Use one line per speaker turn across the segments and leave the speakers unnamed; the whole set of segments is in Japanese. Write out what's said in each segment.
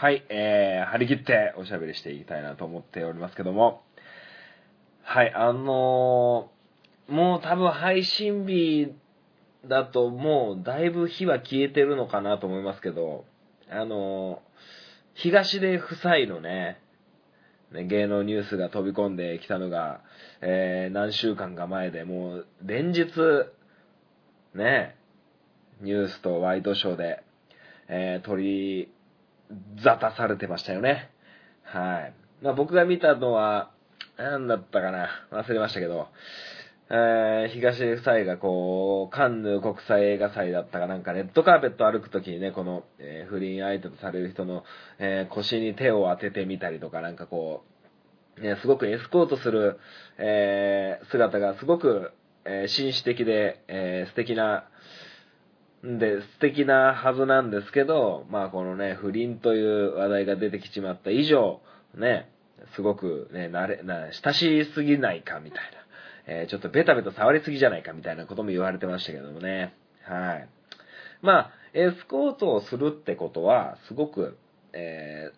はい、えー、張り切っておしゃべりしていきたいなと思っておりますけども、はい、あのー、もう多分配信日だともうだいぶ火は消えてるのかなと思いますけど、あのー、東で夫妻のね、芸能ニュースが飛び込んできたのが、えー、何週間か前でもう連日、ね、ニュースとワイドショーで、えー、取り沙汰されてましたよね。はい。まあ僕が見たのは、何だったかな忘れましたけど、えー、東夫妻がこう、カンヌ国際映画祭だったかなんか、レッドカーペット歩くときにね、この、えー、不倫相手とされる人の、えー、腰に手を当ててみたりとか、なんかこう、ね、すごくエスコートする、えー、姿がすごく、えー、紳士的で、えー、素敵な、で、素敵なはずなんですけど、まあこのね、不倫という話題が出てきちまった以上、ね、すごくね、慣れ、な、親しすぎないかみたいな、えー、ちょっとベタベタ触りすぎじゃないかみたいなことも言われてましたけどもね。はい。まあ、エスコートをするってことは、すごく、え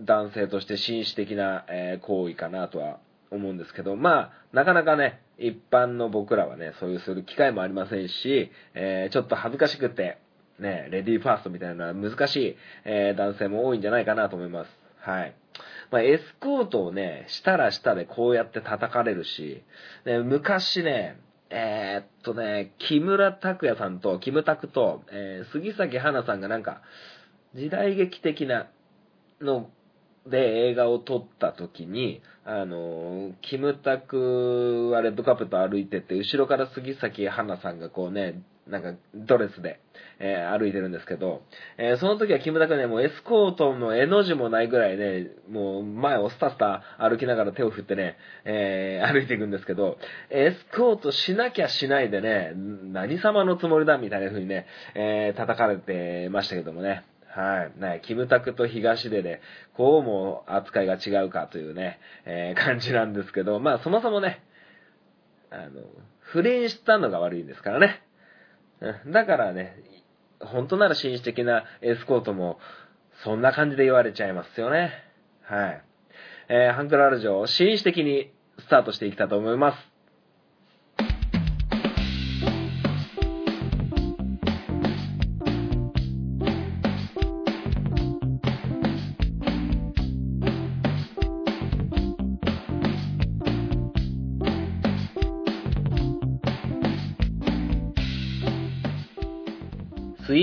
ー、男性として紳士的な、えー、行為かなとは思うんですけど、まあ、なかなかね、一般の僕らはね、そういうする機会もありませんし、えー、ちょっと恥ずかしくて、ね、レディーファーストみたいな難しい、えー、男性も多いんじゃないかなと思います。はい。まあ、エスコートをね、したらしたでこうやって叩かれるし、ね、昔ね、えー、っとね、木村拓哉さんと、キムタクと、えー、杉咲花さんがなんか、時代劇的なので映画を撮った時に、あの、キムタクはレッドカーペット歩いてて、後ろから杉咲花さんがこうね、なんかドレスで、えー、歩いてるんですけど、えー、その時はキムタクね、もうエスコートの絵の字もないぐらいね、もう前をスタスタ歩きながら手を振ってね、えー、歩いていくんですけど、エスコートしなきゃしないでね、何様のつもりだみたいな風にね、え叩かれてましたけどもね。はい。ね、キムタクと東出で、こうも扱いが違うかというね、えー、感じなんですけど、まあそもそもね、あの、不倫したのが悪いんですからね。だからね、本当なら紳士的なエスコートも、そんな感じで言われちゃいますよね。はい。えー、ハンクララジオ、紳士的にスタートしていきたいと思います。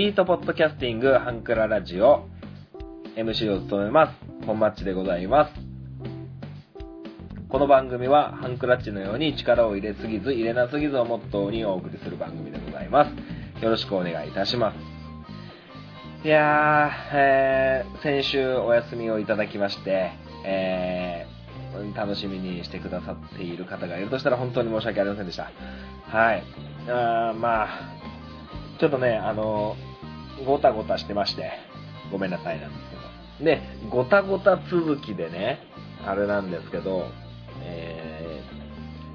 スイートポッドキャスティングハンクララジオ MC を務めます、本マッチでございます。この番組はハンクラッチのように力を入れすぎず入れなすぎずをモットーにお送りする番組でございます。よろしくお願いいたします。いやー、えー、先週お休みをいただきまして、えー、楽しみにしてくださっている方がいるとしたら本当に申し訳ありませんでした。はい。あまあ、ちょっとね、あの、ごたごたしてまして、ごめんなさいなんですけど。で、ごたごた続きでね、あれなんですけど、え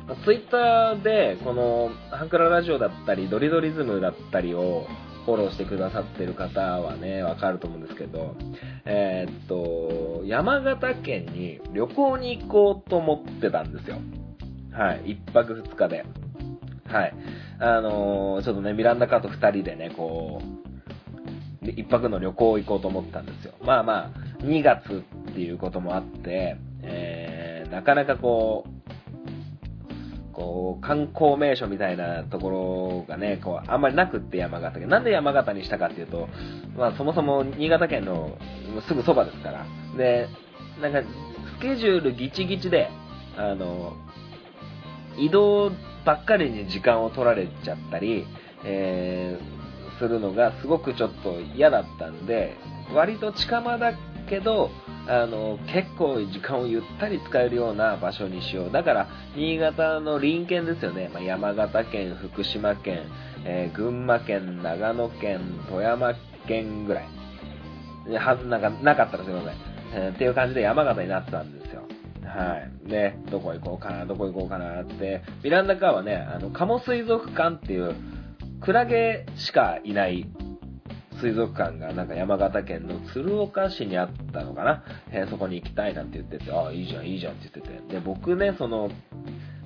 ー、ツイッターで、この、ハンクララジオだったり、ドリドリズムだったりを、フォローしてくださってる方はね、わかると思うんですけど、えー、っと、山形県に旅行に行こうと思ってたんですよ。はい、一泊二日で。はい。あのー、ちょっとね、ミランダカーと二人でね、こう、で一泊の旅行行こうと思ったんですよ。まあまあ、2月っていうこともあって、えー、なかなかこう、こう、観光名所みたいなところがね、こう、あんまりなくって山形県。なんで山形にしたかっていうと、まあそもそも新潟県のすぐそばですから。で、なんか、スケジュールギチギチで、あの、移動ばっかりに時間を取られちゃったり、えー、するのがすごくちょっと嫌だったんで、割と近場だけど、あの、結構時間をゆったり使えるような場所にしよう。だから、新潟の隣県ですよね。まあ、山形県、福島県、えー、群馬県、長野県、富山県ぐらい。はずなんかなかったらすいません。えー、っていう感じで山形になってたんですよ。はい。で、どこ行こうかな、どこ行こうかなって、ミランダカーはね、あの、カモ水族館っていう、クラゲしかいない水族館がなんか山形県の鶴岡市にあったのかな、えー、そこに行きたいなんて言ってて、ああ、いいじゃん、いいじゃんって言ってて。で、僕ね、その、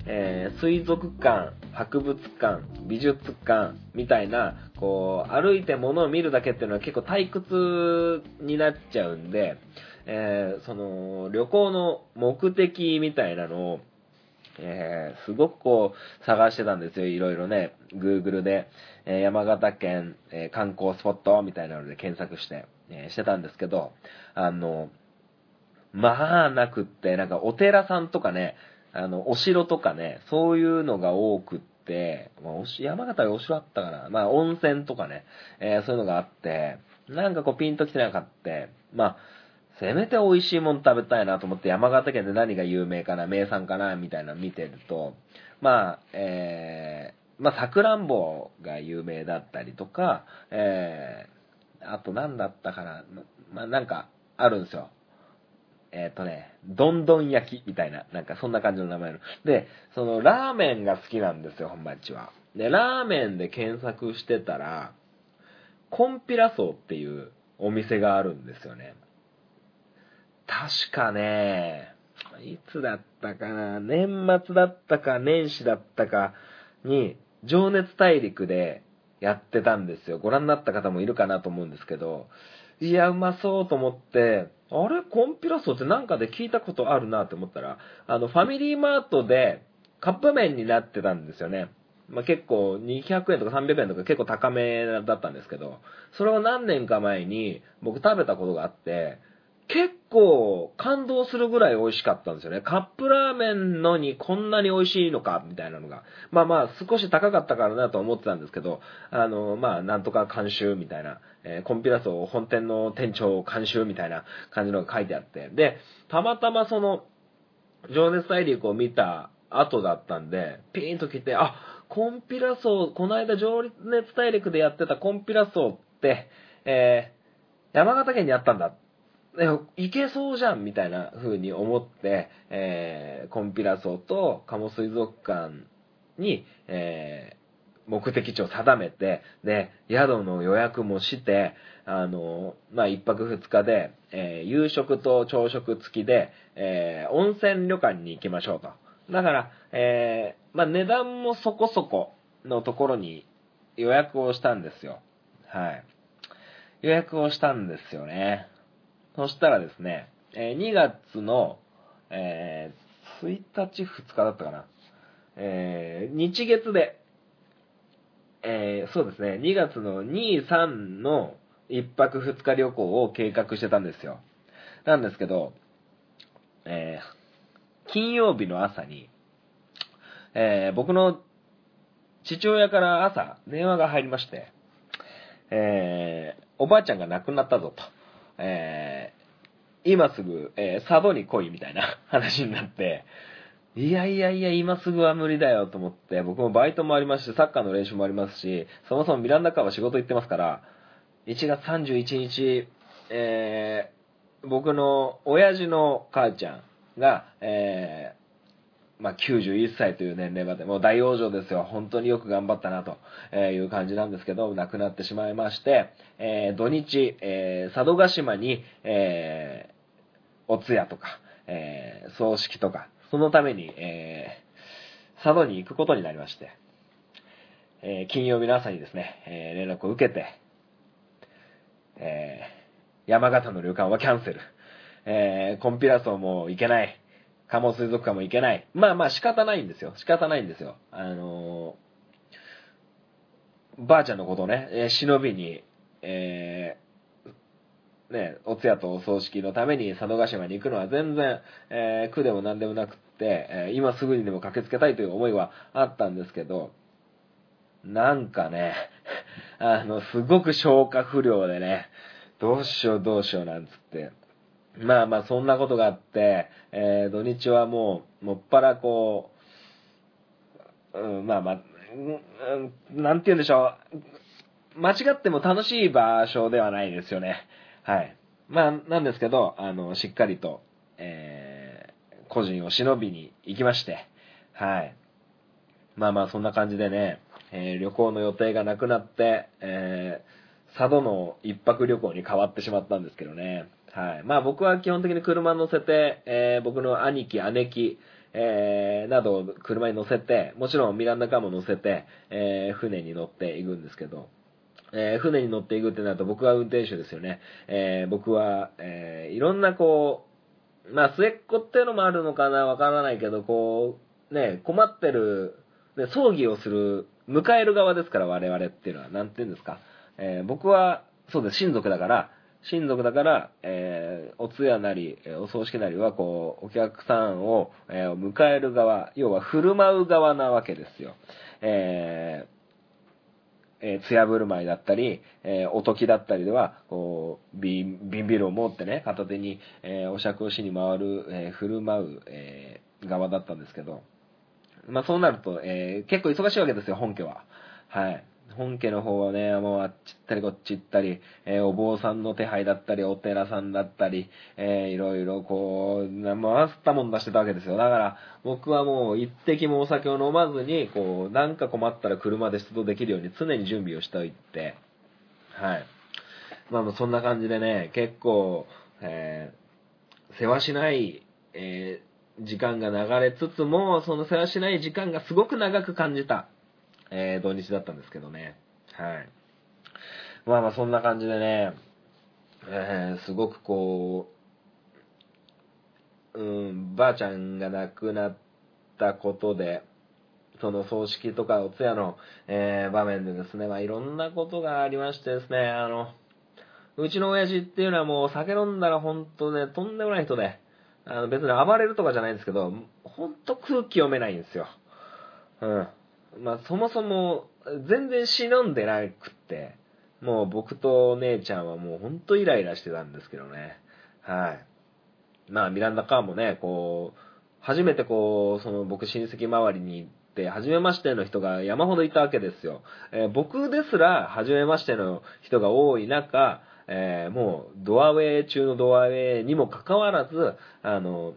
えー、水族館、博物館、美術館みたいな、こう、歩いて物を見るだけっていうのは結構退屈になっちゃうんで、えー、その、旅行の目的みたいなのを、えー、すごくこう、探してたんですよ。いろいろね、Google で、え、山形県、えー、観光スポットみたいなので検索して、えしてたんですけど、あの、まあなくって、なんかお寺さんとかね、あの、お城とかね、そういうのが多くって、まあ、おし、山形はお城あったから、まあ、温泉とかね、え、そういうのがあって、なんかこうピンと来てなかった。まあ、せめて美味しいもの食べたいなと思って山形県で何が有名かな、名産かな、みたいなの見てると、まあ、えー、まあ、さくらんぼが有名だったりとか、えー、あと何だったかな、まあ、なんか、あるんですよ。えっ、ー、とね、どんどん焼きみたいな、なんかそんな感じの名前の。で、そのラーメンが好きなんですよ、本町は。で、ラーメンで検索してたら、コンピラソーっていうお店があるんですよね。確かね、いつだったかな、年末だったか年始だったかに、情熱大陸でやってたんですよ。ご覧になった方もいるかなと思うんですけど、いや、うまそうと思って、あれ？コンピラソーってなんかで聞いたことあるなって思ったら、あの、ファミリーマートでカップ麺になってたんですよね。まあ、結構200円とか300円とか結構高めだったんですけど、それを何年か前に僕食べたことがあって、結構感動するぐらい美味しかったんですよね。カップラーメンのにこんなに美味しいのか、みたいなのが。まあまあ少し高かったからなと思ってたんですけど、あの、まあなんとか監修みたいな、えー、コンピラソ本店の店長監修みたいな感じのが書いてあって。で、たまたまその、情熱大陸を見た後だったんで、ピーンと来て、あ、コンピラソー、この間情熱大陸でやってたコンピラソーって、えー、山形県にあったんだいけそうじゃんみたいな風に思って、えー、コンピラソとカモ水族館に、えー、目的地を定めて、で、宿の予約もして、あの、まあ、一泊二日で、えー、夕食と朝食付きで、えー、温泉旅館に行きましょうと。だから、えー、まあ、値段もそこそこのところに予約をしたんですよ。はい。予約をしたんですよね。そしたらですね、え2月の、えー、1日、2日だったかな。えー、日月で、えー、そうですね、2月の2、3の1泊2日旅行を計画してたんですよ。なんですけど、えー、金曜日の朝に、えー、僕の父親から朝電話が入りまして、えー、おばあちゃんが亡くなったぞと。えー、今すぐ、えー、佐渡に来いみたいな 話になって、いやいやいや、今すぐは無理だよと思って、僕もバイトもありますし、サッカーの練習もありますし、そもそもミランダカーは仕事行ってますから、1月31日、えー、僕の親父の母ちゃんが、えまあ、91歳という年齢まで、もう大往生ですよ。本当によく頑張ったなという感じなんですけど、亡くなってしまいまして、えー、土日、え、佐渡島に、え、お通夜とか、えー、葬式とか、そのために、えー、佐渡に行くことになりまして、えー、金曜日の朝にですね、え、連絡を受けて、え、山形の旅館はキャンセル。えー、コンピラソも行けない。カモ水族館も行けない。まあまあ仕方ないんですよ。仕方ないんですよ。あの、ばあちゃんのことをね、え、忍びに、え、ね、お通夜とお葬式のために佐渡島に行くのは全然、えー、苦でも何でもなくって、えー、今すぐにでも駆けつけたいという思いはあったんですけど、なんかね、あの、すごく消化不良でね、どうしようどうしようなんつって、まあまあ、そんなことがあって、えー、土日はもう、もっぱらこう、うん、まあまあ、うん、なんて言うんでしょう。間違っても楽しい場所ではないですよね。はい。まあ、なんですけど、あの、しっかりと、えー、個人を忍びに行きまして、はい。まあまあ、そんな感じでね、えー、旅行の予定がなくなって、え佐渡の一泊旅行に変わってしまったんですけどね。はい。まあ僕は基本的に車乗せて、えー、僕の兄貴、姉貴、えー、などを車に乗せて、もちろんミランダカーも乗せて、えー、船に乗っていくんですけど、えー、船に乗っていくってなると僕は運転手ですよね。えー、僕は、えー、いろんなこう、まあ末っ子っていうのもあるのかなわからないけど、こう、ね、困ってる、で、葬儀をする、迎える側ですから我々っていうのは、なんて言うんですか。え、僕は、そうです、親族だから、親族だから、えー、お通夜なり、お葬式なりは、こう、お客さんを、えー、迎える側、要は振る舞う側なわけですよ。え、えー、艶振る舞いだったり、えー、おときだったりでは、こう、ビンビールを持ってね、片手に、えー、お酌をしに回る、えー、振る舞う、え、側だったんですけど、まあそうなると、え、結構忙しいわけですよ、本家は。はい。本家の方はね、もうあっち行ったりこっち行ったり、えー、お坊さんの手配だったり、お寺さんだったり、えー、いろいろこう、回ったもん出してたわけですよ。だから、僕はもう一滴もお酒を飲まずに、こう、なんか困ったら車で出動できるように常に準備をしておいて、はい。まあそんな感じでね、結構、えー、世話しない、えー、時間が流れつつも、その世話しない時間がすごく長く感じた。えー、土日だったんですけどね。はい。まあまあそんな感じでね、えー、すごくこう、うん、ばあちゃんが亡くなったことで、その葬式とかお通夜の、えー、場面でですね、まあいろんなことがありましてですね、あの、うちの親父っていうのはもう酒飲んだら本当ね、とんでもない人で、あの別に暴れるとかじゃないんですけど、本当空気読めないんですよ。うん。まあ、そもそも、全然忍んでなくって、もう僕と姉ちゃんはもうほんとイライラしてたんですけどね。はい。まあ、ミランダカーもね、こう、初めてこう、その僕親戚周りに行って、初めましての人が山ほどいたわけですよ。えー、僕ですら、初めましての人が多い中、えー、もう、ドアウェイ中のドアウェイにもかかわらず、あの、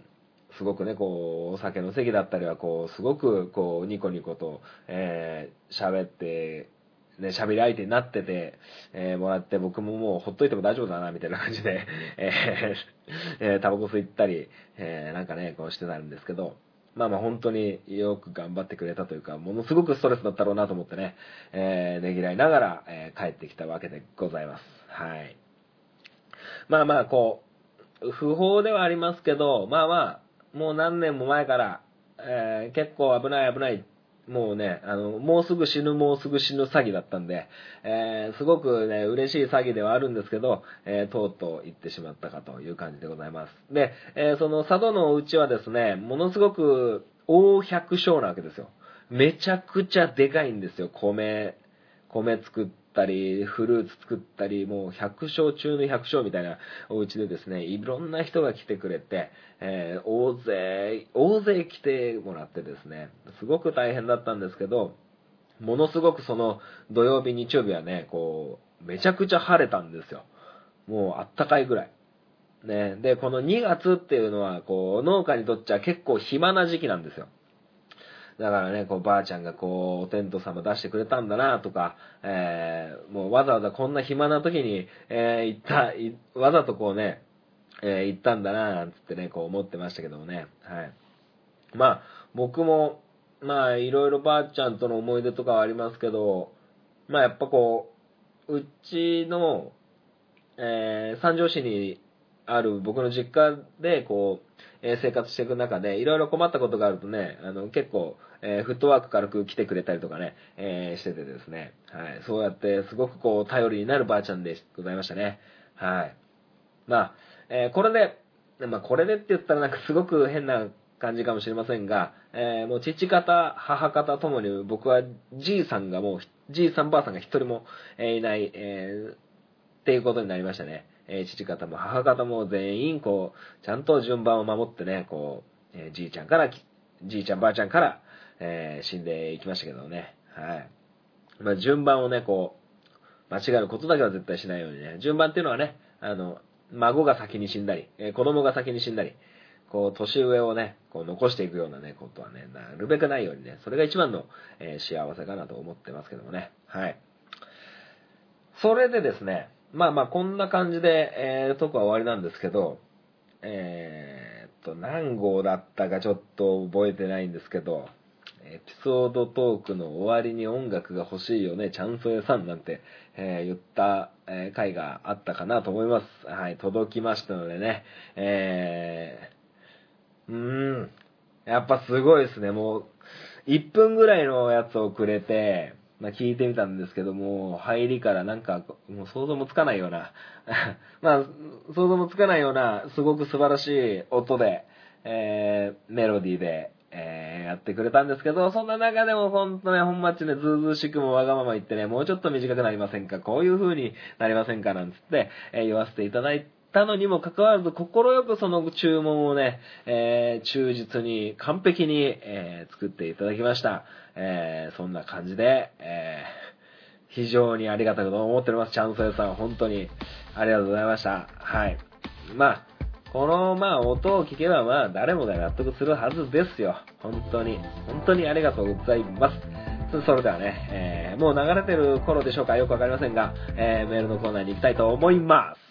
すごくね、こう、お酒の席だったりは、こう、すごく、こう、ニコニコと、えー、喋って、ね、喋り相手になってて、えー、もらって、僕ももうほっといても大丈夫だな、みたいな感じで、えー、えー、タバコ吸ったり、えー、なんかね、こうしてたんですけど、まあまあ本当によく頑張ってくれたというか、ものすごくストレスだったろうなと思ってね、えー、ねぎらいながら、えー、帰ってきたわけでございます。はい。まあまあ、こう、不法ではありますけど、まあまあ、もう何年も前から、えー、結構危ない危ない、もうね、あの、もうすぐ死ぬ、もうすぐ死ぬ詐欺だったんで、えー、すごくね、嬉しい詐欺ではあるんですけど、えー、とうとう行ってしまったかという感じでございます。で、えー、その佐渡のお家はですね、ものすごく大百姓なわけですよ。めちゃくちゃでかいんですよ、米、米作って、ったり、フルーツ作ったり、もう百姓中の百姓みたいなお家でですね、いろんな人が来てくれて、えー、大勢、大勢来てもらってですね、すごく大変だったんですけど、ものすごくその土曜日、日曜日はね、こう、めちゃくちゃ晴れたんですよ。もうあったかいぐらい。ね。で、この2月っていうのは、こう、農家にとっちゃ結構暇な時期なんですよ。だからね、こう、ばあちゃんがこう、お天道様出してくれたんだなとか、えー、もうわざわざこんな暇な時に、えー、行った、わざとこうね、えー、行ったんだななんつってね、こう思ってましたけどもね。はい。まあ、僕も、まあ、いろいろばあちゃんとの思い出とかはありますけど、まあ、やっぱこう、うちの、えー、三条市にある僕の実家で、こう、え生活していく中で、いろいろ困ったことがあるとね、あの、結構、えー、フットワーク軽く来てくれたりとかね、えー、しててですね、はい、そうやってすごくこう、頼りになるばあちゃんでございましたね。はい。まあ、えー、これで、まあ、これでって言ったらなんかすごく変な感じかもしれませんが、え、もう父方、母方ともに僕はじいさんがもう、じいさんばあさんが一人も、えいない、え、っていうことになりましたね。えー、父方も母方も全員、こう、ちゃんと順番を守ってね、こう、えー、じいちゃんから、じいちゃんばあちゃんから、えー、死んでいきましたけどね。はい。まあ、順番をね、こう、間違えることだけは絶対しないようにね。順番っていうのはね、あの、孫が先に死んだり、えー、子供が先に死んだり、こう、年上をね、こう、残していくようなね、ことはね、なるべくないようにね、それが一番の、えー、幸せかなと思ってますけどもね。はい。それでですね、まあまあこんな感じで、えー、トークは終わりなんですけど、えー、っと、何号だったかちょっと覚えてないんですけど、エピソードトークの終わりに音楽が欲しいよね、チャンソエさんなんて、えー、言った、え、回があったかなと思います。はい、届きましたのでね、えー、うーん、やっぱすごいですね、もう、1分ぐらいのやつをくれて、まあ、聞いてみたんですけども、入りからなんか、もう想像もつかないような、まあ、想像もつかないような、すごく素晴らしい音で、えー、メロディーで、えー、やってくれたんですけど、そんな中でも本当ね、本マッチね、ずうずうしくもわがまま言ってね、もうちょっと短くなりませんかこういう風になりませんかなんつって、えー、言わせていただいてたのにもかかわらず、心よくその注文をね、えー、忠実に、完璧に、えー、作っていただきました。えー、そんな感じで、えー、非常にありがたく思っております。チャンスエさん、本当にありがとうございました。はい。まあ、この、まあ、音を聞けば、まあ、誰もが納得するはずですよ。本当に。本当にありがとうございます。それではね、えー、もう流れてる頃でしょうかよくわかりませんが、えー、メールのコーナーに行きたいと思います。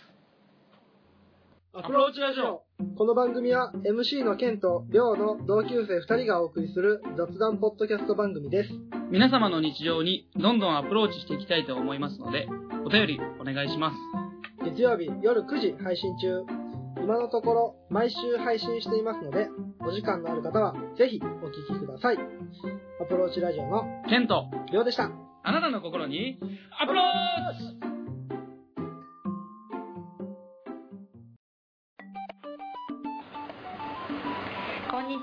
アプローチラジオこの番組は MC のケンとリョウの同級生2人がお送りする雑談ポッドキャスト番組です。
皆様の日常にどんどんアプローチしていきたいと思いますので、お便りお願いします。
月曜日夜9時配信中。今のところ毎週配信していますので、お時間のある方はぜひお聞きください。アプローチラジオの
ケント、
りょうでした。
あなたの心にアプローチ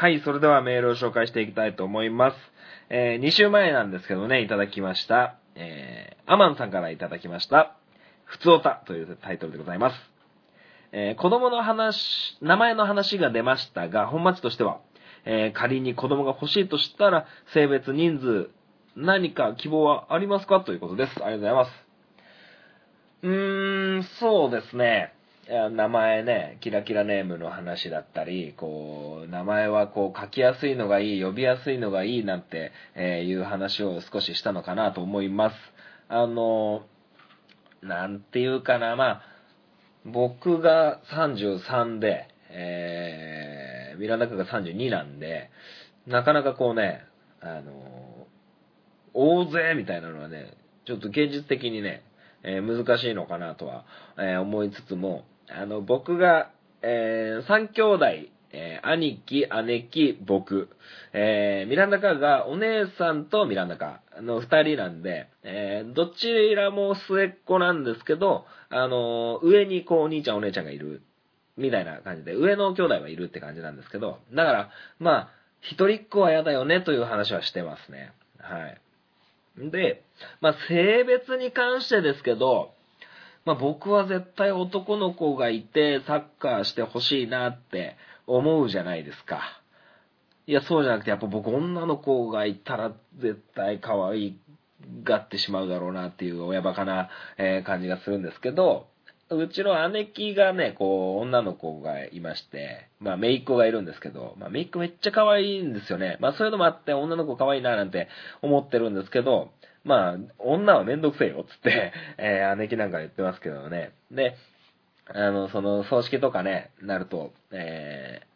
はい、それではメールを紹介していきたいと思います。えー、2週前なんですけどね、いただきました。えー、アマンさんからいただきました。ふつおたというタイトルでございます。えー、子供の話、名前の話が出ましたが、本末としては、えー、仮に子供が欲しいとしたら、性別、人数、何か希望はありますか？ということです。ありがとうございます。うーん、そうですね。名前ね、キラキラネームの話だったり、こう、名前はこう書きやすいのがいい、呼びやすいのがいいなんて、えいう話を少ししたのかなと思います。あの、なんていうかな、まあ、僕が33で、えー、ミランダが32なんで、なかなかこうね、あの、大勢みたいなのはね、ちょっと現実的にね、えー、難しいのかなとは、えー、思いつつも、あの、僕が、えー、3兄弟、えー、兄貴、姉貴、僕。えー、ミランダカーがお姉さんとミランダカーの二人なんで、えー、どちらも末っ子なんですけど、あのー、上にこうお兄ちゃんお姉ちゃんがいる、みたいな感じで、上の兄弟はいるって感じなんですけど、だから、まあ、一人っ子は嫌だよねという話はしてますね。はい。で、まあ、性別に関してですけど、まあ、僕は絶対男の子がいてサッカーしてほしいなって思うじゃないですか。いや、そうじゃなくて、やっぱ僕女の子がいたら絶対可愛がってしまうだろうなっていう親バカな、感じがするんですけど、うちの姉貴がね、こう、女の子がいまして、まあ、姪っ子がいるんですけど、まあ、姪っ子めっちゃ可愛いんですよね。まあ、そういうのもあって、女の子可愛いななんて思ってるんですけど、まあ、女はめんどくせえよ、つって、えー、姉貴なんか言ってますけどね。で、あの、その、葬式とかね、なると、えー、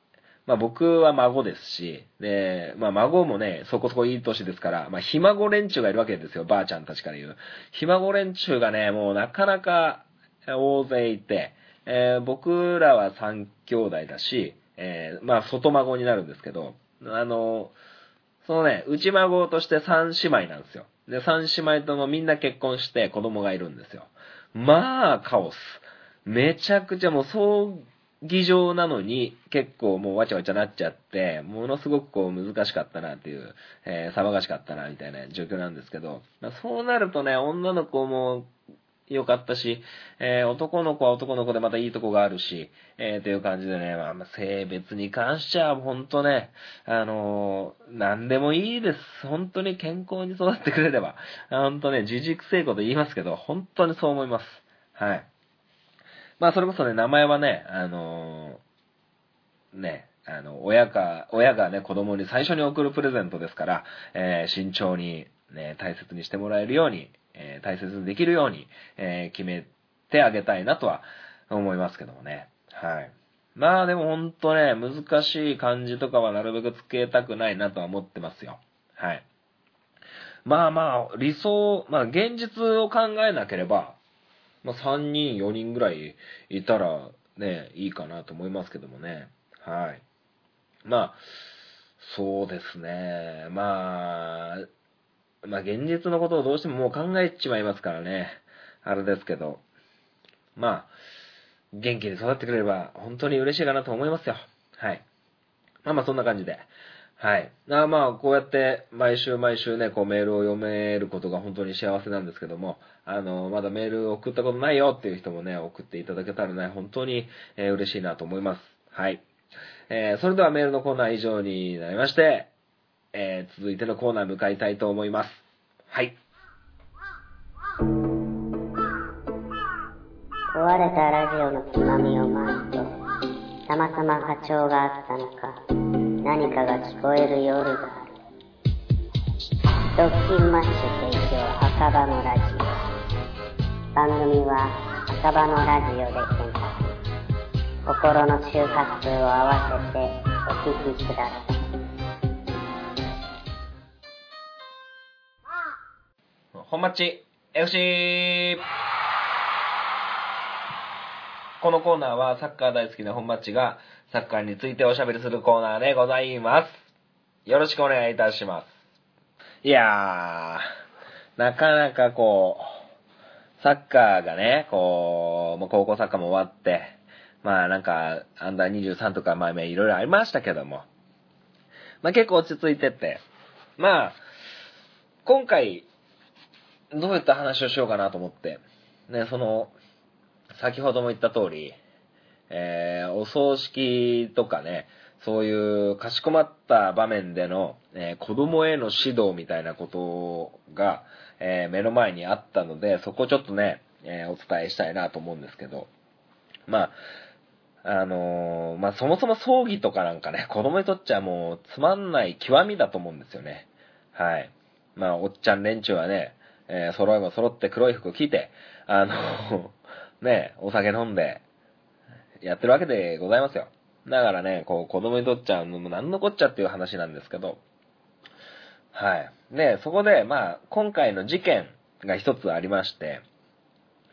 まあ僕は孫ですし、で、まあ孫もね、そこそこいい年ですから、まあひ孫連中がいるわけですよ、ばあちゃんたちから言う。ひ孫連中がね、もうなかなか大勢いて、えー、僕らは3兄弟だし、えー、まあ外孫になるんですけど、あの、そのね、内孫として3姉妹なんですよ。で、三姉妹ともみんな結婚して子供がいるんですよ。まあ、カオス。めちゃくちゃもう、葬儀、場なのに結構もうわちゃわちゃなっちゃって、ものすごくこう難しかったなっていう、えー騒がしかったなみたいな状況なんですけど、そうなるとね、女の子も良かったし、えー男の子は男の子でまたいいとこがあるし、えーという感じでね、まあ、性別に関しては本当ね、あのー何でもいいです。本当に健康に育ってくれれば。本当ね、自軸成功と言いますけど、本当にそう思います。はい。まあ、それこそね、名前はね、あのーね、あの、親か、親がね、子供に最初に送るプレゼントですから、えー慎重に、ね、大切にしてもらえるように、えー大切にできるように、えー決めてあげたいなとは思いますけどもね。はい。まあでもほんとね、難しい漢字とかはなるべくつけたくないなとは思ってますよ。はい。まあまあ、理想、まあ現実を考えなければ、まあ3人、4人ぐらいいたらね、いいかなと思いますけどもね。はい。まあ、そうですね。まあ、まあ現実のことをどうしてももう考えちまいますからね。あれですけど。まあ、元気に育ってくれれば本当に嬉しいかなと思いますよ。はい。まあまあそんな感じで。はい。あまあ、こうやって毎週毎週ね、こうメールを読めることが本当に幸せなんですけども、あの、まだメール送ったことないよっていう人もね、送っていただけたらね、本当に、えー嬉しいなと思います。はい。えーそれではメールのコーナー以上になりまして、えー続いてのコーナー向かいたいと思います。はい。
壊れたラジオのつまみを回すと、たまたま波長があったのか、何かが聞こえる夜がある。ドッキンマッシュ提供赤羽のラジオ。番組は赤羽のラジオで検索。心の周波数を合わせてお聞きください。
本町 FC! このコーナーはサッカー大好きな本町がサッカーについておしゃべりするコーナーでございます。よろしくお願いいたします。いやー、なかなかこう、サッカーがね、こう、もう高校サッカーも終わって、まあなんか、アンダー23とかまあまあいろいろありましたけども、まあ結構落ち着いてって、まあ、今回、どういった話をしようかなと思って、ね、その、先ほども言った通り、えーお葬式とかね、そういうかしこまった場面での、えー子供への指導みたいなことが、えー目の前にあったので、そこをちょっとね、えお伝えしたいなと思うんですけど、まあ、あのまあ、そもそも葬儀とかなんかね、子供にとっちゃもうつまんない極みだと思うんですよね。はい。まあ、おっちゃん連中はね、えー揃いも揃って黒い服着て、あの、ね、お酒飲んで、やってるわけでございますよ。だからね、こう、子供にとっちゃ、もう何のこっちゃっていう話なんですけど、はい。で、そこで、まあ、今回の事件が一つありまして、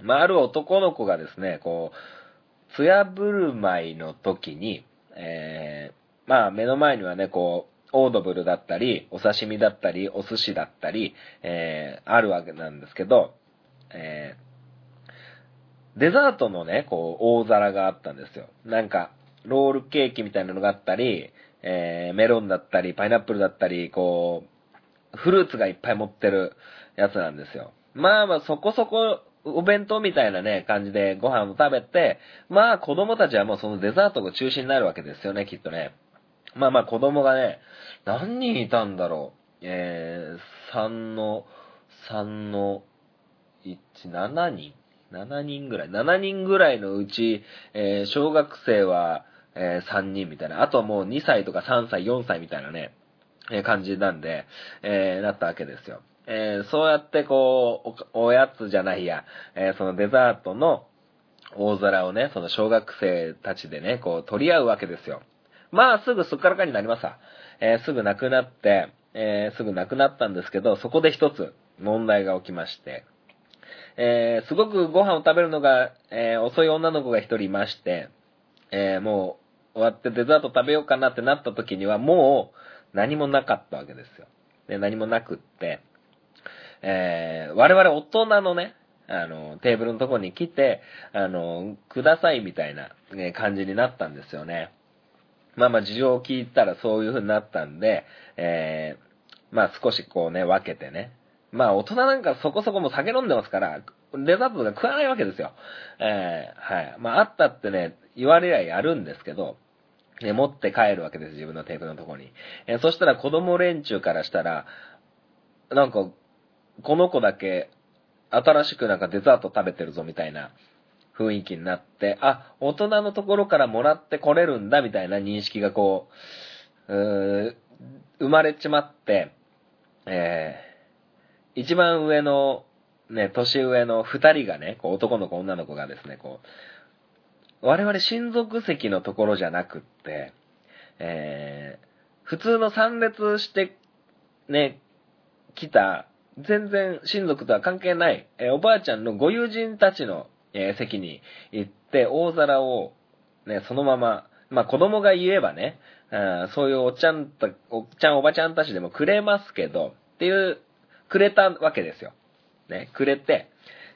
まあ、ある男の子がですね、こう、つやぶる舞いの時に、えー、まあ、目の前にはね、こう、オードブルだったり、お刺身だったり、お寿司だったり、えー、あるわけなんですけど、えー、デザートのね、こう、大皿があったんですよ。なんか、ロールケーキみたいなのがあったり、えー、メロンだったり、パイナップルだったり、こう、フルーツがいっぱい持ってるやつなんですよ。まあまあそこそこお弁当みたいなね、感じでご飯を食べて、まあ子供たちはもうそのデザートが中心になるわけですよね、きっとね。まあまあ子供がね、何人いたんだろう。えー、3の、3の、1、7人 ?7 人ぐらい。7人ぐらいのうち、えー小学生は、えー3人みたいな。あともう2歳とか3歳、4歳みたいなね、えー感じなんで、えーなったわけですよ。えーそうやってこうお、おやつじゃないや、えーそのデザートの大皿をね、その小学生たちでね、こう取り合うわけですよ。まあすぐすっからかになりました。えーすぐなくなって、えーすぐなくなったんですけど、そこで一つ問題が起きまして、えーすごくご飯を食べるのが、え遅い女の子が一人いまして、えもう終わってデザート食べようかなってなった時にはもう何もなかったわけですよ。で何もなくって、え我々大人のね、あの、テーブルのとこに来て、あの、くださいみたいな、感じになったんですよね。まあまあ事情を聞いたらそういう風になったんで、えー、まあ少しこうね、分けてね。まあ大人なんかそこそこも酒飲んでますから、デザートとか食わないわけですよ。えー、はい。まああったってね、言われりゃやるんですけど、ね、持って帰るわけです、自分のテーブルのとこに。えー、そしたら子供連中からしたら、なんか、この子だけ、新しくなんかデザート食べてるぞみたいな雰囲気になって、あ、大人のところからもらってこれるんだみたいな認識がこう、う生まれちまって、えー、一番上の、ね、年上の二人がね、こう男の子女の子がですね、こう、我々親族席のところじゃなくって、えー、普通の参列して、ね、来た、全然親族とは関係ない、えー、おばあちゃんのご友人たちのえー、席に行って、大皿を、ね、そのまま、まあ子供が言えばね、あそういうおっちゃんと、おっちゃんおばちゃんたちでもくれますけど、っていう、くれたわけですよ。ね、くれて、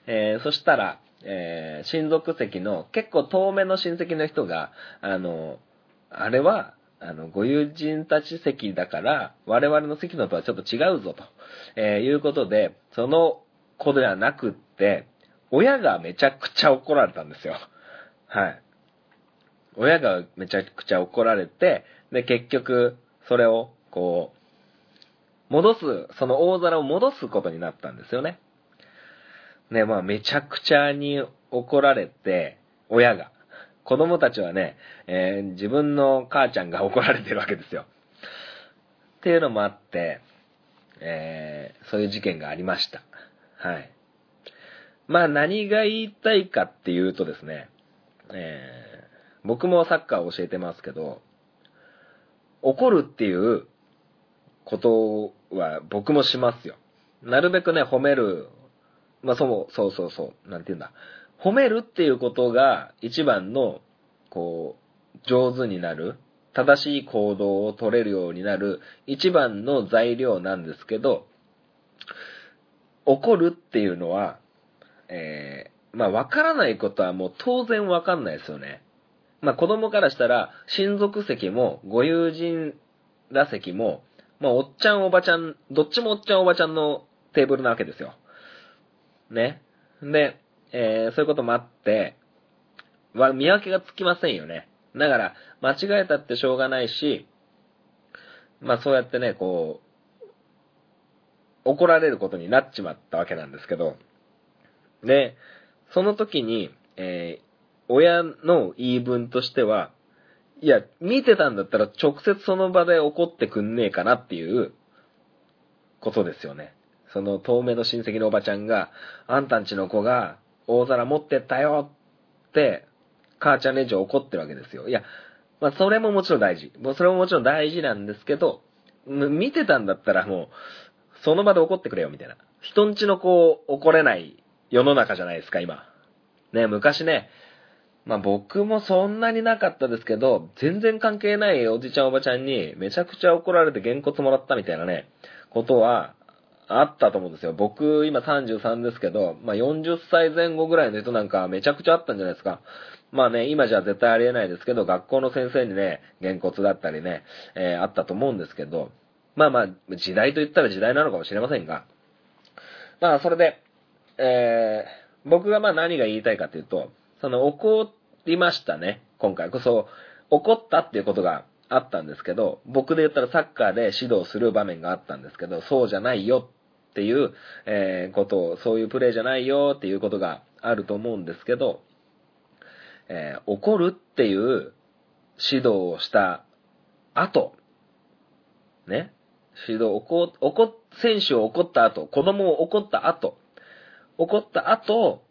えー、そしたら、えー、親族席の結構遠目の親戚の人が、あの、あれは、あの、ご友人たち席だから、我々の席のとはちょっと違うぞと、えー、いうことで、その子ではなくって、親がめちゃくちゃ怒られたんですよ。はい。親がめちゃくちゃ怒られて、で、結局、それを、こう、戻す、その大皿を戻すことになったんですよね。ね、まあ、めちゃくちゃに怒られて、親が。子供たちはね、えー、自分の母ちゃんが怒られてるわけですよ。っていうのもあって、えー、そういう事件がありました。はい。まあ何が言いたいかっていうとですね、えー、僕もサッカーを教えてますけど、怒るっていうことは僕もしますよ。なるべくね、褒める。まあそう、そうそうそう、なんて言うんだ。褒めるっていうことが一番の、こう、上手になる、正しい行動を取れるようになる一番の材料なんですけど、怒るっていうのは、えー、まあ、わからないことはもう当然わかんないですよね。まあ、子供からしたら、親族席も、ご友人ら席も、まあ、おっちゃんおばちゃん、どっちもおっちゃんおばちゃんのテーブルなわけですよ。ね。で、えー、そういうこともあって、は、見分けがつきませんよね。だから、間違えたってしょうがないし、まあそうやってね、こう、怒られることになっちまったわけなんですけど、で、その時に、えー、親の言い分としては、いや、見てたんだったら直接その場で怒ってくんねえかなっていうことですよね。その遠目の親戚のおばちゃんが、あんたんちの子が大皿持ってったよって、母ちゃん連中怒ってるわけですよ。いや、まあそれももちろん大事。もうそれももちろん大事なんですけど、見てたんだったらもう、その場で怒ってくれよみたいな。人んちの子を怒れない世の中じゃないですか、今。ね、昔ね、まあ僕もそんなになかったですけど、全然関係ないおじちゃんおばちゃんにめちゃくちゃ怒られてげんこつもらったみたいなね、ことはあったと思うんですよ。僕今33ですけど、まあ40歳前後ぐらいの人なんかめちゃくちゃあったんじゃないですか。まあね、今じゃ絶対ありえないですけど、学校の先生にね、げんこつだったりね、えー、あったと思うんですけど、まあまあ、時代と言ったら時代なのかもしれませんが、まあそれで、えー、僕がまあ何が言いたいかというと、その怒りましたね、今回。こそ、怒ったっていうことがあったんですけど、僕で言ったらサッカーで指導する場面があったんですけど、そうじゃないよっていう、えー、ことを、そういうプレーじゃないよっていうことがあると思うんですけど、えー、怒るっていう指導をした後、ね、指導、怒、怒、選手を怒った後、子供を怒った後、怒った後、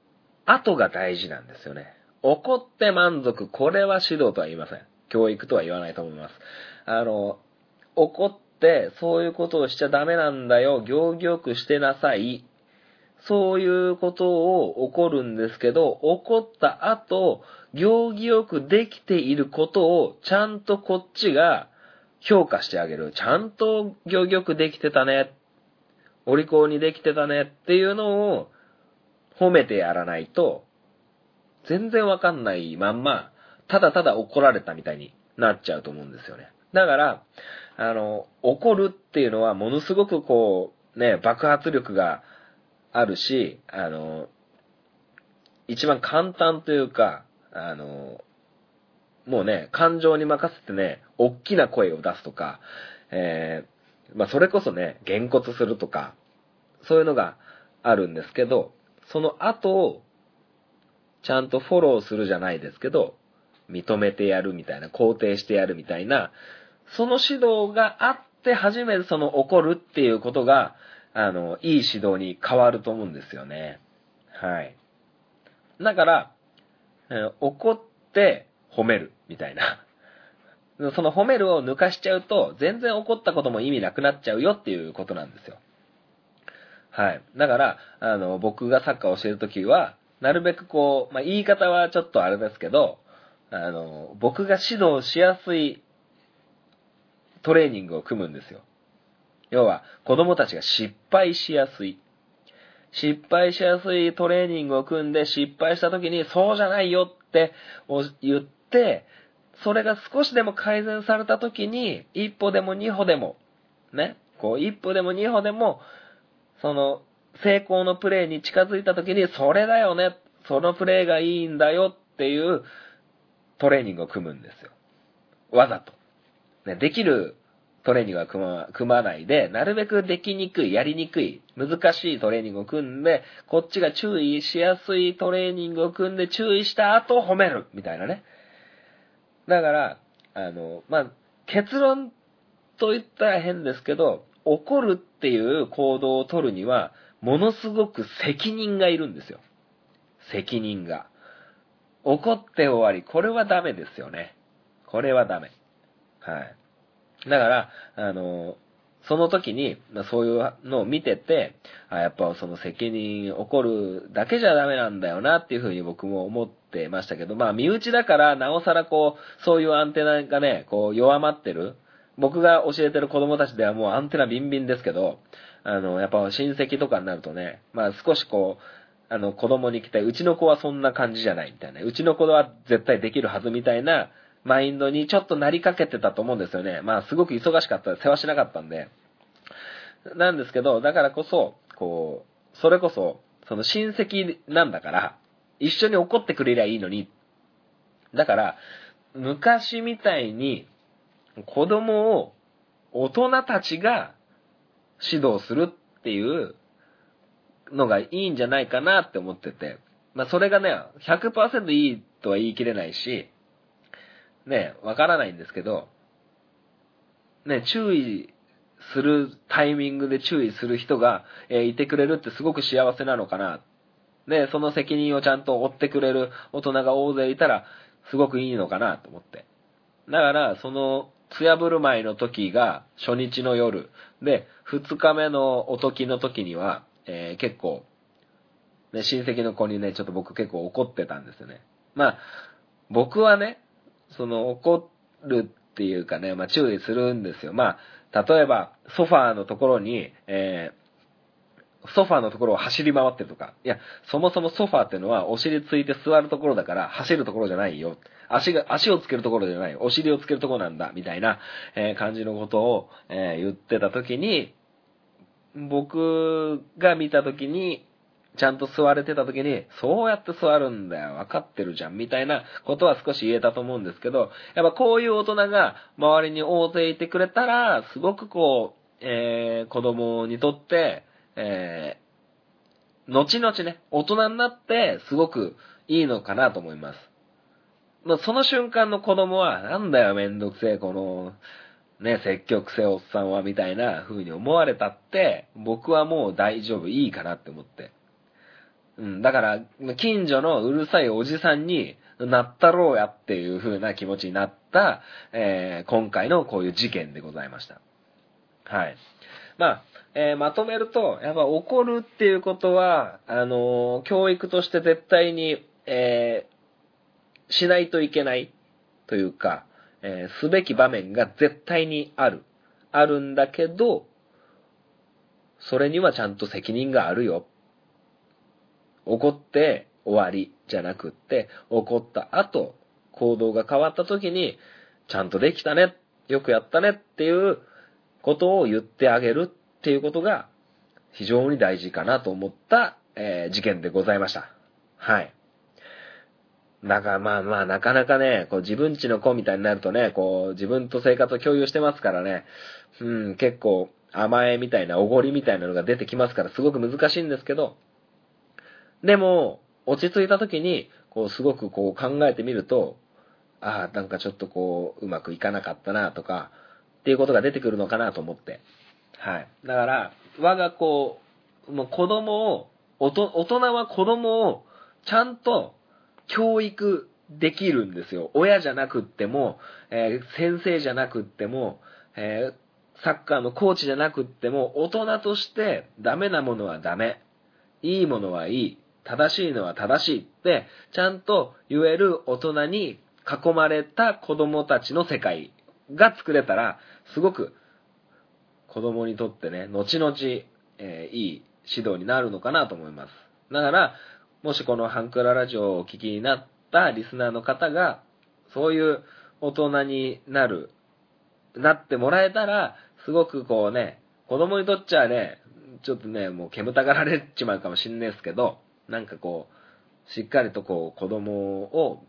後が大事なんですよね。怒って満足、これは指導とは言いません。教育とは言わないと思います。あの、怒って、そういうことをしちゃダメなんだよ、行儀よくしてなさい。そういうことを怒るんですけど、怒った後、行儀よくできていることを、ちゃんとこっちが評価してあげる。ちゃんと行儀よくできてたね。お利口にできてたねっていうのを褒めてやらないと、全然わかんないまんま、ただただ怒られたみたいになっちゃうと思うんですよね。だから、あの、怒るっていうのはものすごくこう、ね、爆発力があるし、あの、一番簡単というか、あの、もうね、感情に任せてね、大きな声を出すとか、えー、まあ、それこそね、げんこつするとか、そういうのがあるんですけど、その後を、ちゃんとフォローするじゃないですけど、認めてやるみたいな、肯定してやるみたいな、その指導があって初めてその怒るっていうことが、あの、いい指導に変わると思うんですよね。はい。だから、怒って褒めるみたいな。その褒めるを抜かしちゃうと、全然怒ったことも意味なくなっちゃうよっていうことなんですよ。はい。だから、あの、僕がサッカーを教えるときは、なるべくこう、まあ、言い方はちょっとあれですけど、あの、僕が指導しやすいトレーニングを組むんですよ。要は、子供たちが失敗しやすい。失敗しやすいトレーニングを組んで失敗した時にそうじゃないよって言って、それが少しでも改善された時に、一歩でも二歩でも、ね、こう一歩でも二歩でも、その成功のプレーに近づいた時に、それだよね、そのプレーがいいんだよっていうトレーニングを組むんですよ。わざと。ね、できるトレーニングは組ま組まないで、なるべくできにくい、やりにくい、難しいトレーニングを組んで、こっちが注意しやすいトレーニングを組んで注意した後褒める、みたいなね。だから、あの、まあ、結論と言ったら変ですけど、怒るっていう行動を取るには、ものすごく責任がいるんですよ。責任が。怒って終わり、これはダメですよね。これはダメ。はい。だから、あの、その時に、まあそういうのを見てて、あやっぱその責任、怒るだけじゃダメなんだよなっていうふうに僕も思ってましたけど、まあ身内だからなおさらこう、そういうアンテナがね、こう弱まってる。僕が教えてる子供たちではもうアンテナビンビンですけど、あの、やっぱ親戚とかになるとね、まあ少しこう、あの子供に来て、うちの子はそんな感じじゃないみたいな、うちの子は絶対できるはずみたいな、マインドにちょっとなりかけてたと思うんですよね。まあすごく忙しかった、世話しなかったんで。なんですけど、だからこそ、こう、それこそ、その親戚なんだから、一緒に怒ってくれりゃいいのに。だから、昔みたいに、子供を大人たちが指導するっていうのがいいんじゃないかなって思ってて。まあそれがね、100%いいとは言い切れないし、ね、わからないんですけど、ね、注意するタイミングで注意する人が、えーいてくれるってすごく幸せなのかな。ね、その責任をちゃんと負ってくれる大人が大勢いたら、すごくいいのかなと思って。だから、その、つやぶる舞いの時が初日の夜で、二日目のお時の時には、えー結構、ね、親戚の子にね、ちょっと僕結構怒ってたんですよね。まあ、僕はね、その怒るっていうかね、まあ注意するんですよ。まあ、例えば、ソファーのところに、えーソファーのところを走り回ってるとか。いや、そもそもソファーってのはお尻ついて座るところだから走るところじゃないよ。足が、足をつけるところじゃない。お尻をつけるところなんだ。みたいな、えー感じのことを、えー言ってた時に、僕が見た時に、ちゃんと座れてた時に、そうやって座るんだよ。分かってるじゃん。みたいなことは少し言えたと思うんですけど、やっぱこういう大人が周りに大勢いてくれたら、すごくこう、えー子供にとって、えー後々ね、大人になって、すごくいいのかなと思います。まあ、その瞬間の子供は、なんだよ、めんどくせえ、この、ね、積極性おっさんは、みたいな風に思われたって、僕はもう大丈夫、いいかなって思って。うん、だから、近所のうるさいおじさんになったろうやっていう風な気持ちになった、えー今回のこういう事件でございました。はい。まあ、えーまとめると、やっぱ怒るっていうことは、あのー教育として絶対に、えーしないといけないというか、えすべき場面が絶対にある。あるんだけど、それにはちゃんと責任があるよ。怒って終わりじゃなくって、怒った後、行動が変わった時に、ちゃんとできたね、よくやったねっていうことを言ってあげるっていうことが非常に大事かなと思った、えー事件でございました。はい。だかまあまあなかなかね、こう自分ちの子みたいになるとね、こう自分と生活を共有してますからね、うん、結構甘えみたいな、おごりみたいなのが出てきますからすごく難しいんですけど、でも、落ち着いた時に、こうすごくこう考えてみると、ああ、なんかちょっとこう、うまくいかなかったなとか、っていうことが出てくるのかなと思って。はい。だから、我が子、もう子供を、大人は子供をちゃんと教育できるんですよ。親じゃなくっても、えー先生じゃなくっても、えーサッカーのコーチじゃなくっても、大人としてダメなものはダメ。いいものはいい。正しいのは正しいって、ちゃんと言える大人に囲まれた子供たちの世界が作れたら、すごく子供にとってね、後々、えーいい指導になるのかなと思います。だから、もしこのハンクララジオをお聞きになったリスナーの方が、そういう大人になる、なってもらえたら、すごくこうね、子供にとっちゃね、ちょっとね、もう煙たがられちまうかもしんないですけど、なんかこう、しっかりとこう、子供を、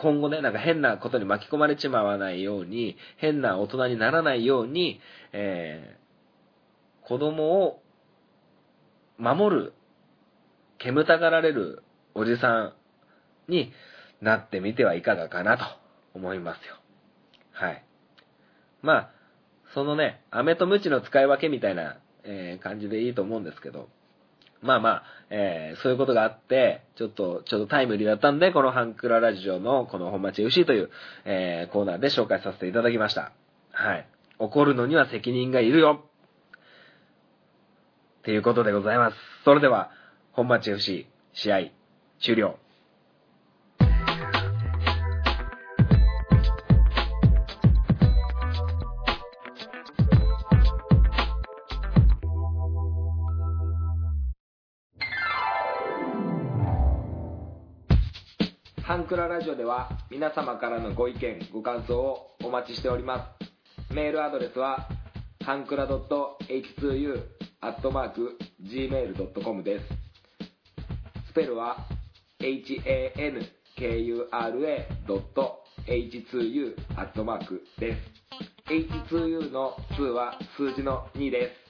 今後ね、なんか変なことに巻き込まれちまわないように、変な大人にならないように、えー、子供を守る、煙たがられるおじさんになってみてはいかがかなと思いますよ。はい。まあ、そのね、飴とムチの使い分けみたいな、えー感じでいいと思うんですけど、まあまあ、えーそういうことがあって、ちょっと、ちょっとタイムリーだったんで、このハンクララジオのこの本町 FC という、えーコーナーで紹介させていただきました。はい。怒るのには責任がいるよ。っていうことでございます。それでは、本町 FC 試合終了。ハンクララジオでは皆様からのご意見、ご感想をお待ちしております。メールアドレスは、ハンクラ .h2u.gmail.com です。スペルは、hankura.h2u です。h2u の2は数字の2です。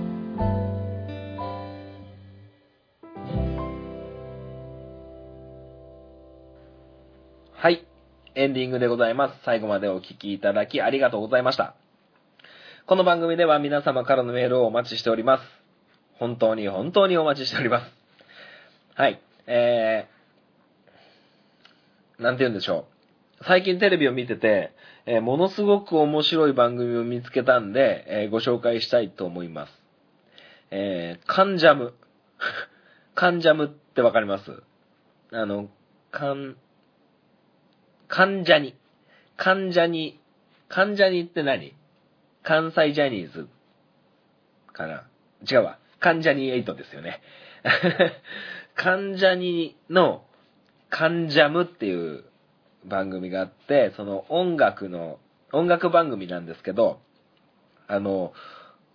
エンディングでございます。最後までお聞きいただきありがとうございました。この番組では皆様からのメールをお待ちしております。本当に本当にお待ちしております。はい。えー、なんて言うんでしょう。最近テレビを見てて、えーものすごく面白い番組を見つけたんで、えーご紹介したいと思います。えー、カンジャム。カンジャムってわかります？あの、カン、関ジャニ。関ジャニ。関ジャニって何？関西ジャニーズかな？違うわ。関ジャニ8ですよね。関ジャニのカンジャムっていう番組があって、その音楽の、音楽番組なんですけど、あの、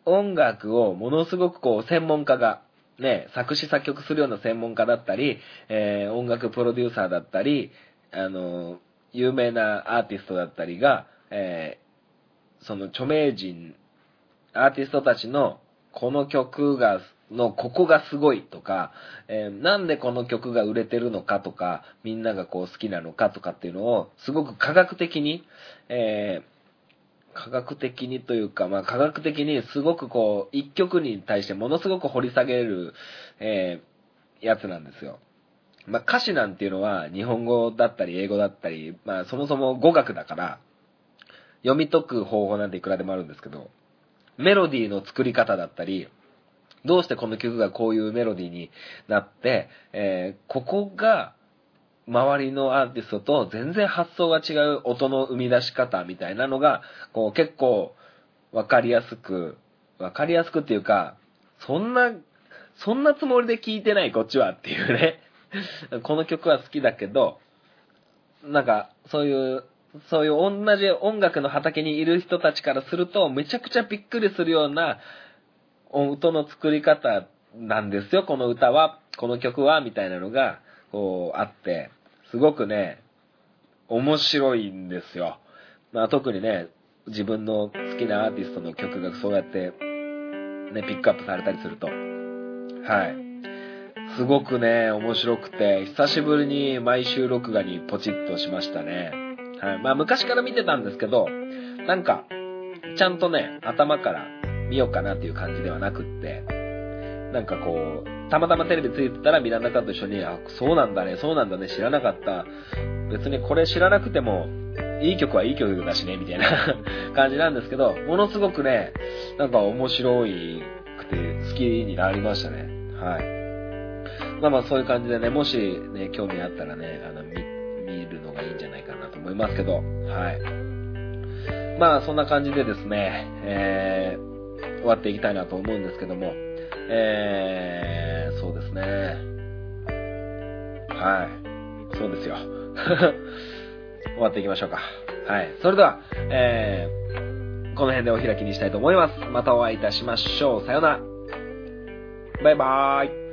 音楽をものすごくこう専門家が、ね、作詞作曲するような専門家だったり、えー音楽プロデューサーだったり、あの、有名なアーティストだったりが、えーその著名人、アーティストたちのこの曲が、のここがすごいとか、えーなんでこの曲が売れてるのかとか、みんながこう好きなのかとかっていうのを、すごく科学的に、えー科学的にというか、まあ科学的にすごくこう、一曲に対してものすごく掘り下げる、えー、やつなんですよ。まあ歌詞なんていうのは日本語だったり英語だったり、まあそもそも語学だから、読み解く方法なんていくらでもあるんですけど、メロディーの作り方だったり、どうしてこの曲がこういうメロディーになって、えーここが周りのアーティストと全然発想が違う音の生み出し方みたいなのが、こう結構わかりやすく、わかりやすくっていうか、そんな、そんなつもりで聴いてないこっちはっていうね。この曲は好きだけど、なんか、そういう、そういう同じ音楽の畑にいる人たちからすると、めちゃくちゃびっくりするような音の作り方なんですよ、この歌は、この曲は、みたいなのが、こう、あって、すごくね、面白いんですよ。まあ、特にね、自分の好きなアーティストの曲がそうやって、ね、ピックアップされたりすると、はい。すごくね、面白くて、久しぶりに毎週録画にポチッとしましたね。はい。まあ昔から見てたんですけど、なんか、ちゃんとね、頭から見ようかなっていう感じではなくって、なんかこう、たまたまテレビついてたらミランダカと一緒に、あ、そうなんだね、そうなんだね、知らなかった。別にこれ知らなくても、いい曲はいい曲だしね、みたいな 感じなんですけど、ものすごくね、なんか面白いくて好きになりましたね。はい。まあまあそういう感じでね、もしね、興味あったらね、あの、見、見るのがいいんじゃないかなと思いますけど、はい。まあそんな感じでですね、えー、終わっていきたいなと思うんですけども、えー、そうですね。はい。そうですよ。終わっていきましょうか。はい。それでは、えー、この辺でお開きにしたいと思います。またお会いいたしましょう。さようなら。バイバーイ。